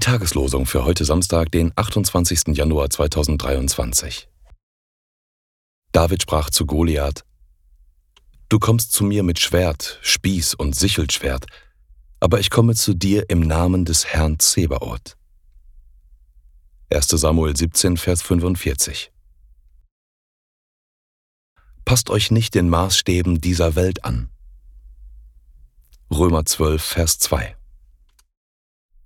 Tageslosung für heute Samstag, den 28. Januar 2023. David sprach zu Goliath: Du kommst zu mir mit Schwert, Spieß und Sichelschwert, aber ich komme zu dir im Namen des Herrn Zebaoth. 1. Samuel 17, Vers 45. Passt euch nicht den Maßstäben dieser Welt an. Römer 12, Vers 2.